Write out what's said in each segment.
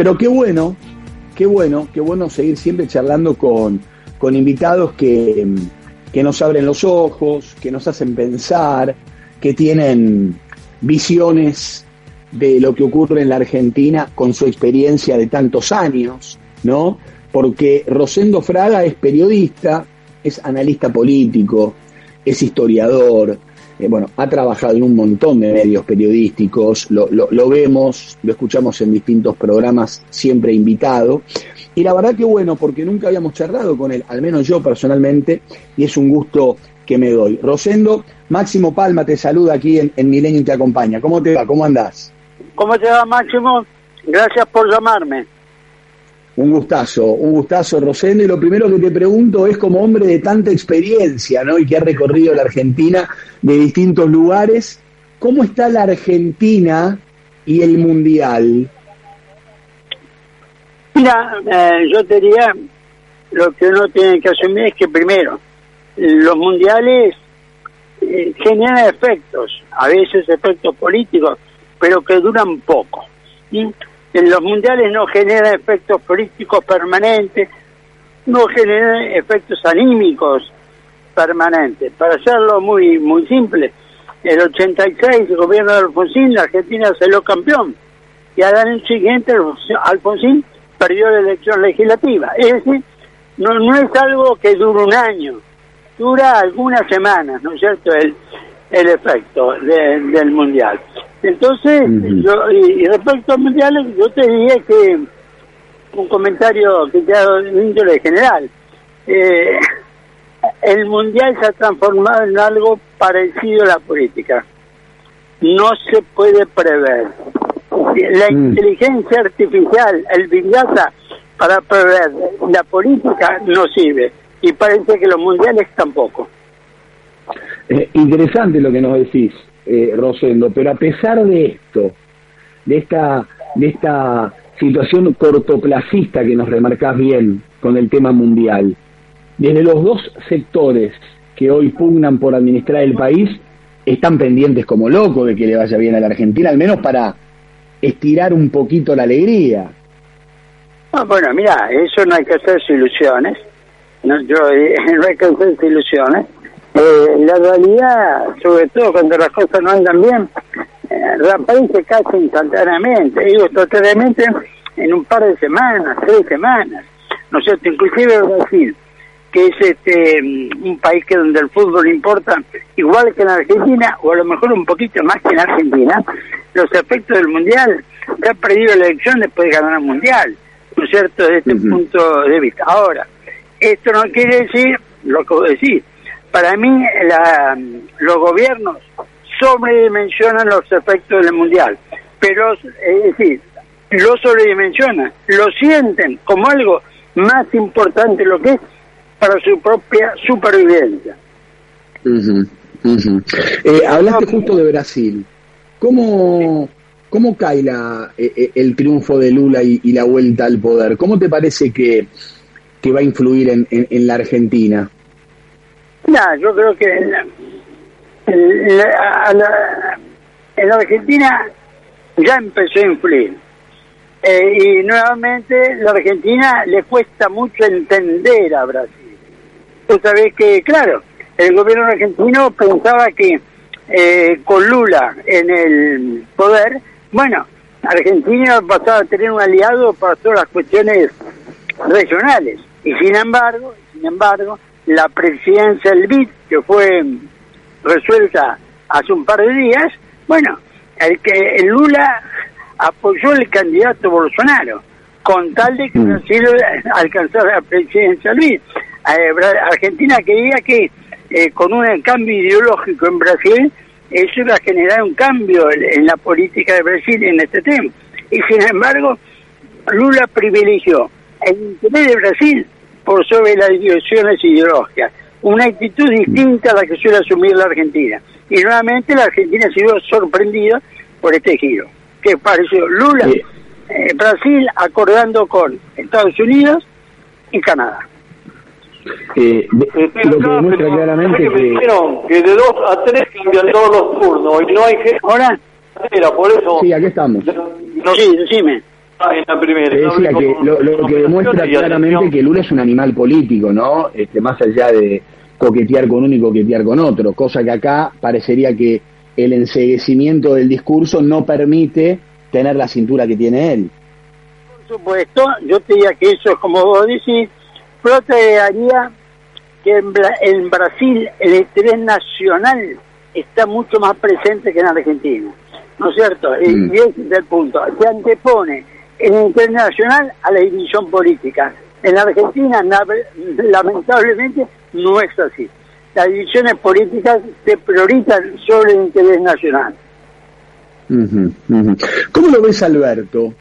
Pero qué bueno, qué bueno, qué bueno seguir siempre charlando con, con invitados que, que nos abren los ojos, que nos hacen pensar, que tienen visiones de lo que ocurre en la Argentina con su experiencia de tantos años, ¿no? Porque Rosendo Fraga es periodista, es analista político, es historiador, eh, bueno, ha trabajado en un montón de medios periodísticos, lo, lo, vemos, lo escuchamos en distintos programas, siempre invitado. Y la verdad que bueno, porque nunca habíamos charlado con él, al menos yo personalmente, y es un gusto que me doy. Rosendo, Máximo Palma te saluda aquí en, en Milenio y te acompaña. ¿Cómo te va? ¿Cómo andás? ¿Cómo te va, Máximo? Gracias por llamarme. Un gustazo, un gustazo, Rosendo. Y lo primero que te pregunto es, como hombre de tanta experiencia, ¿no? Y que ha recorrido la Argentina de distintos lugares, ¿cómo está la Argentina y el Mundial? Mira, eh, yo diría, lo que uno tiene que asumir es que primero, los mundiales eh, generan efectos, a veces efectos políticos, pero que duran poco. En los mundiales no genera efectos políticos permanentes, no genera efectos anímicos permanentes. Para hacerlo muy muy simple, el 86 el gobierno de Alfonsín, la Argentina salió campeón y al año siguiente Alfonsín perdió la elección legislativa. Es decir, no, es algo que dure un año, dura algunas semanas, ¿no es cierto? El, el efecto del mundial. Entonces, yo, y, respecto al mundial, yo te diría que un comentario que te ha dado de índole general. Eh, el mundial se ha transformado en algo parecido a la política. No se puede prever. La mm. inteligencia artificial, el Big Data, para prever la política no sirve. Y parece que los mundiales tampoco. Eh, interesante lo que nos decís, eh, Rosendo, pero a pesar de esto, de esta, de esta situación cortoplacista que nos remarcás bien con el tema mundial, desde los dos sectores que hoy pugnan por administrar el país, están pendientes como locos de que le vaya bien a la Argentina, al menos para estirar un poquito la alegría. Ah, bueno, mira, eso no hay que hacerse ilusiones. No, yo, no hay que hacerse ilusiones. Eh, la realidad, sobre todo cuando las cosas no andan bien, eh, reaparece casi instantáneamente, digo totalmente en un par de semanas, tres semanas, ¿no es cierto? Inclusive Brasil, que es este un país que donde el fútbol importa igual que en Argentina, o a lo mejor un poquito más que en Argentina, los efectos del Mundial, que ha perdido la elección después de ganar el Mundial, ¿no es cierto?, desde este punto de vista. Ahora, esto no quiere decir lo que vos decís, para mí la, los gobiernos sobredimensionan los efectos del mundial, pero es decir, lo sobredimensionan, lo sienten como algo más importante lo que es para su propia supervivencia. Eh, hablaste justo de Brasil. ¿Cómo, cómo cae la, e, e, el triunfo de Lula y, la vuelta al poder? ¿Cómo te parece que, que va a influir en, en la Argentina? Yo creo que en, la, en Argentina ya empezó a influir. Eh, y nuevamente la Argentina le cuesta mucho entender a Brasil. Tú sabés que, claro, el gobierno argentino pensaba que eh, con Lula en el poder, bueno, Argentina pasaba a tener un aliado para todas las cuestiones regionales. Y sin embargo, sin embargo, la presidencia del BID, que fue resuelta hace un par de días, bueno, el que el Lula apoyó el candidato Bolsonaro, con tal de que mm. Brasil alcanzara la presidencia del BID. Eh, Argentina quería que eh, con un cambio ideológico en Brasil, eso iba a generar un cambio en la política de Brasil en este tema. Y sin embargo, Lula privilegió el interés de Brasil por sobre las divisiones ideológicas. Una actitud distinta a la que suele asumir la Argentina. Y nuevamente la Argentina ha sido sorprendida por este giro. que pareció? Lula, eh, Brasil acordando con Estados Unidos y Canadá. Eh, lo que demuestra claramente que, que... de dos a tres cambian todos los turnos y no hay gente ahora por eso sí aquí estamos no, sí decime en la primera. decía que lo, que demuestra claramente que Lula es un animal político, ¿no? Este, más allá de coquetear con uno y coquetear con otro, cosa que acá parecería que el enseguecimiento del discurso no permite tener la cintura que tiene él. Por supuesto, yo te diría que eso es como vos decís, pero te que en, Brasil el interés nacional está mucho más presente que en Argentina, ¿no es cierto? Mm. Y ese es el punto, se antepone el interés nacional a la división política. En Argentina, lamentablemente, no es así. Las divisiones políticas se priorizan sobre el interés nacional. ¿Cómo lo ves, Alberto?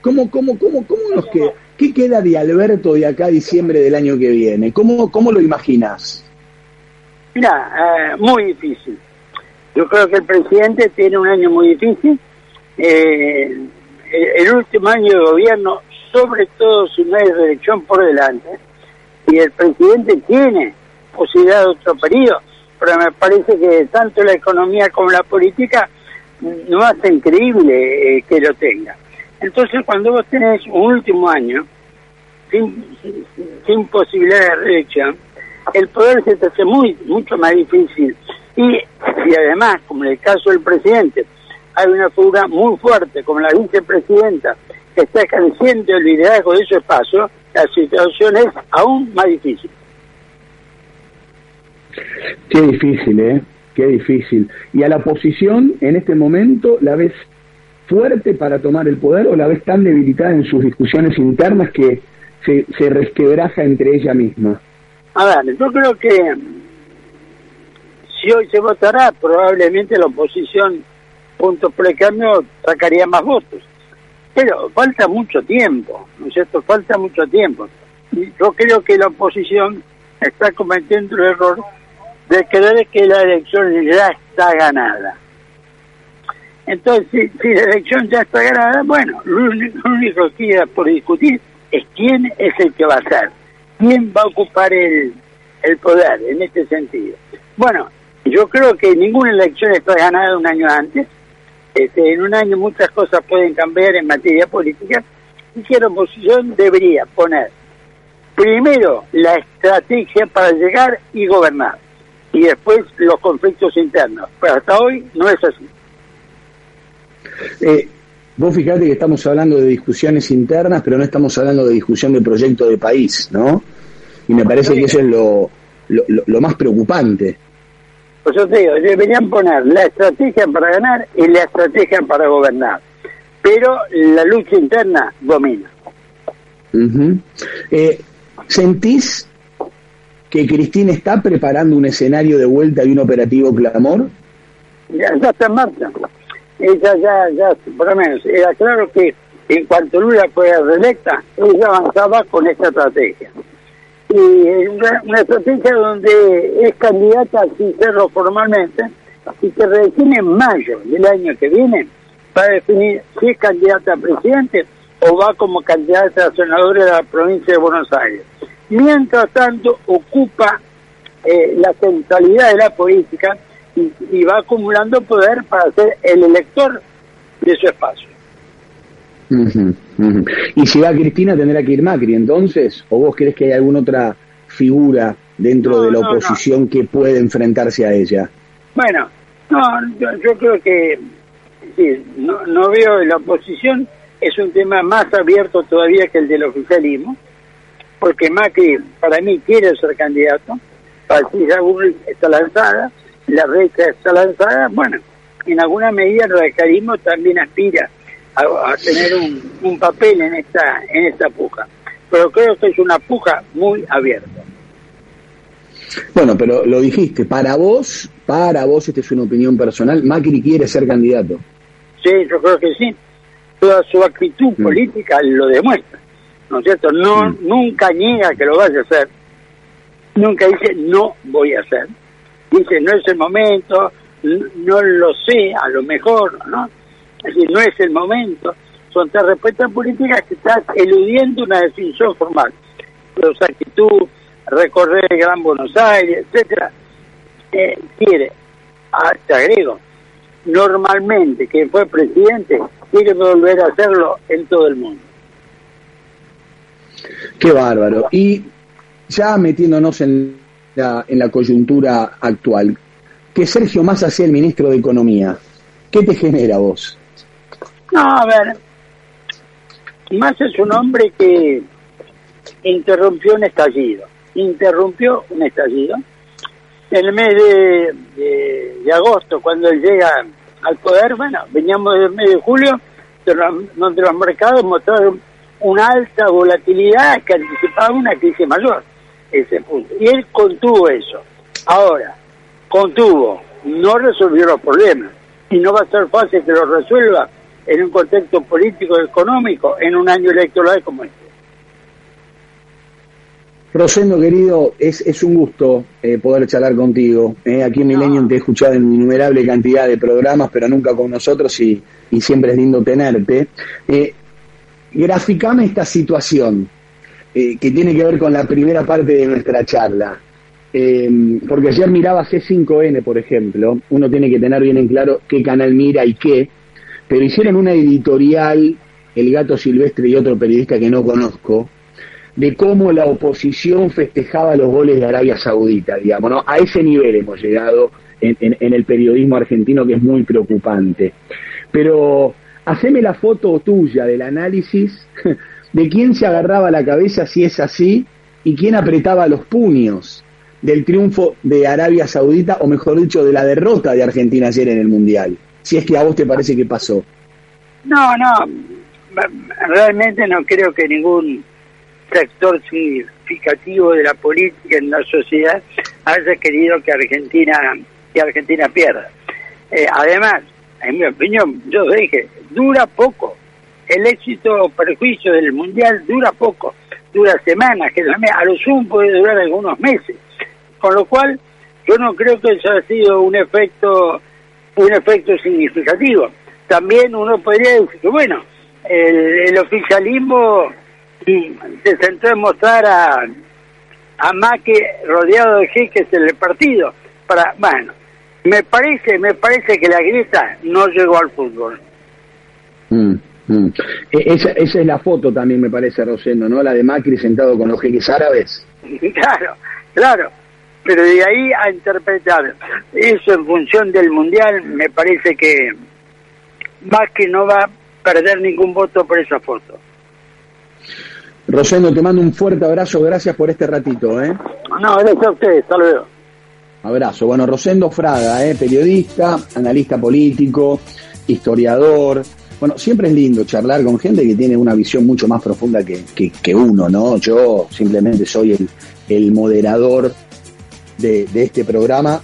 ¿Cómo, cómo, cómo, cómo nos queda? ¿Qué queda de Alberto de acá a diciembre del año que viene? ¿Cómo, cómo lo imaginas? Mira, eh, muy difícil. Yo creo que el presidente tiene un año muy difícil. Eh, el último año de gobierno, sobre todo si no hay reelección por delante, y el presidente tiene posibilidad de otro periodo, pero me parece que tanto la economía como la política no hace increíble eh, que lo tenga. Entonces, cuando vos tenés un último año sin, sin posibilidad de reelección, el poder se te hace muy mucho más difícil. Y si además, como en el caso del presidente, hay una figura muy fuerte como la vicepresidenta que está ejerciendo el liderazgo de ese espacio, la situación es aún más difícil. Qué difícil, ¿eh? Qué difícil. ¿Y a la oposición en este momento la ves fuerte para tomar el poder o la ves tan debilitada en sus discusiones internas que se, se resquebraja entre ella misma? A ver, yo creo que si hoy se votará, probablemente la oposición puntos por el cambio sacaría más votos. Pero falta mucho tiempo, ¿no es cierto? Falta mucho tiempo. Y yo creo que la oposición está cometiendo el error de creer que la elección ya está ganada. Entonces, si, la elección ya está ganada, bueno, lo único, que queda por discutir es quién es el que va a ser, quién va a ocupar el, el poder en este sentido. Bueno, yo creo que ninguna elección está ganada un año antes, este, en un año muchas cosas pueden cambiar en materia política y que la oposición debería poner primero la estrategia para llegar y gobernar y después los conflictos internos. Pero hasta hoy no es así. Eh, vos fijate que estamos hablando de discusiones internas, pero no estamos hablando de discusión de proyecto de país, ¿no? Y me parece que eso es lo, lo, lo más preocupante. Pues yo te digo, deberían poner la estrategia para ganar y la estrategia para gobernar. Pero la lucha interna domina. Eh, ¿Sentís que Cristina está preparando un escenario de vuelta y un operativo clamor? Ya, está en marcha. Ella ya, ya, por lo menos, era claro que en cuanto Lula fue reelecta, ella avanzaba con esta estrategia y una, una estrategia donde es candidata sin serlo formalmente y que recién en mayo del año que viene para definir si es candidata a presidente o va como candidata a senadora de la provincia de Buenos Aires. Mientras tanto, ocupa eh, la centralidad de la política y, y va acumulando poder para ser el elector de su espacio. Y si va Cristina tendrá que ir Macri entonces, o vos crees que hay alguna otra figura dentro de la oposición que puede enfrentarse a ella? Bueno, no, yo, creo que sí, no, no veo la oposición, es un tema más abierto todavía que el del oficialismo, porque Macri para mí quiere ser candidato, Patricia Bull está lanzada, la recha está lanzada, bueno, en alguna medida el radicalismo también aspira a, tener un, papel en esta, en esta puja. Pero creo que es una puja muy abierta. Bueno, pero lo dijiste, para vos, para vos, esta es una opinión personal, Macri quiere ser candidato. Sí, yo creo que sí. Toda su actitud mm. política lo demuestra, ¿no es cierto? No, mm. Nunca niega que lo vaya a hacer, nunca dice no voy a hacer. Dice no es el momento, no lo sé, a lo mejor, ¿no? Es decir, no es el momento. Son tres respuestas políticas que están eludiendo una definición formal. Su actitud, recorrer el Gran Buenos Aires, etcétera, eh, quiere, ah, te agrego, normalmente que fue presidente, quiere volver a hacerlo en todo el mundo. Qué bárbaro. Y ya metiéndonos en la, en la coyuntura actual, que Sergio Massa sea el ministro de Economía, ¿qué te genera vos? No, a ver, Massa es un hombre que interrumpió un estallido, interrumpió un estallido. En el mes de, agosto, cuando llega al poder, bueno, veníamos del mes de julio, donde los mercados mostraron una alta volatilidad que anticipaba una crisis mayor. Ese punto. Y él contuvo eso. Ahora, contuvo, no resolvió los problemas. Y no va a ser fácil que lo resuelva en un contexto político y económico en un año electoral como este. Rosendo, querido, es, es un gusto eh, poder charlar contigo. Eh. Aquí en Millennium te he escuchado en innumerable cantidad de programas, pero nunca con nosotros y, y siempre es lindo tenerte. Eh, graficame esta situación eh, que tiene que ver con la primera parte de nuestra charla. Porque ayer miraba C5N, por ejemplo, uno tiene que tener bien en claro qué canal mira y qué, pero hicieron una editorial, El Gato Silvestre y otro periodista que no conozco, de cómo la oposición festejaba los goles de Arabia Saudita, digamos, ¿no? A ese nivel hemos llegado en, el periodismo argentino que es muy preocupante. Pero haceme la foto tuya del análisis de quién se agarraba la cabeza si es así y quién apretaba los puños del triunfo de Arabia Saudita, o mejor dicho, de la derrota de Argentina ayer en el Mundial. Si es que a vos te parece que pasó. No, no, realmente no creo que ningún sector significativo de la política en la sociedad haya querido que Argentina que Argentina pierda. Eh, además, en mi opinión, yo dije, dura poco. El éxito o perjuicio del Mundial dura poco, dura semanas, que a lo sumo puede durar algunos meses. Con lo cual, yo no creo que eso haya sido un efecto, un efecto significativo. También uno podría decir que, bueno, el, el oficialismo se centró en mostrar a, a Maque rodeado de jeques en el partido. Para, bueno, me parece, me parece que la grieta no llegó al fútbol. Mm, mm. E, esa, esa, es la foto también, me parece, Rosendo, ¿no? La de Macri sentado con los jeques árabes. Claro, claro. Pero de ahí a interpretar eso en función del Mundial, me parece que Macri no va a perder ningún voto por esa foto. Rosendo, te mando un fuerte abrazo, gracias por este ratito, ¿eh? No, gracias a ustedes, hasta luego. Abrazo. Bueno, Rosendo Fraga, ¿eh? periodista, analista político, historiador. Bueno, siempre es lindo charlar con gente que tiene una visión mucho más profunda que, que, uno, ¿no? Yo simplemente soy el, el moderador de, este programa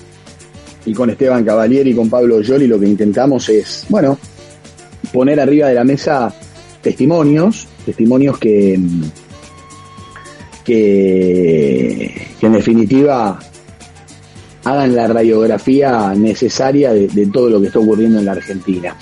y con Esteban Cavalieri y con Pablo Yoli lo que intentamos es, bueno, poner arriba de la mesa testimonios, testimonios que, que, en definitiva hagan la radiografía necesaria de todo lo que está ocurriendo en la Argentina.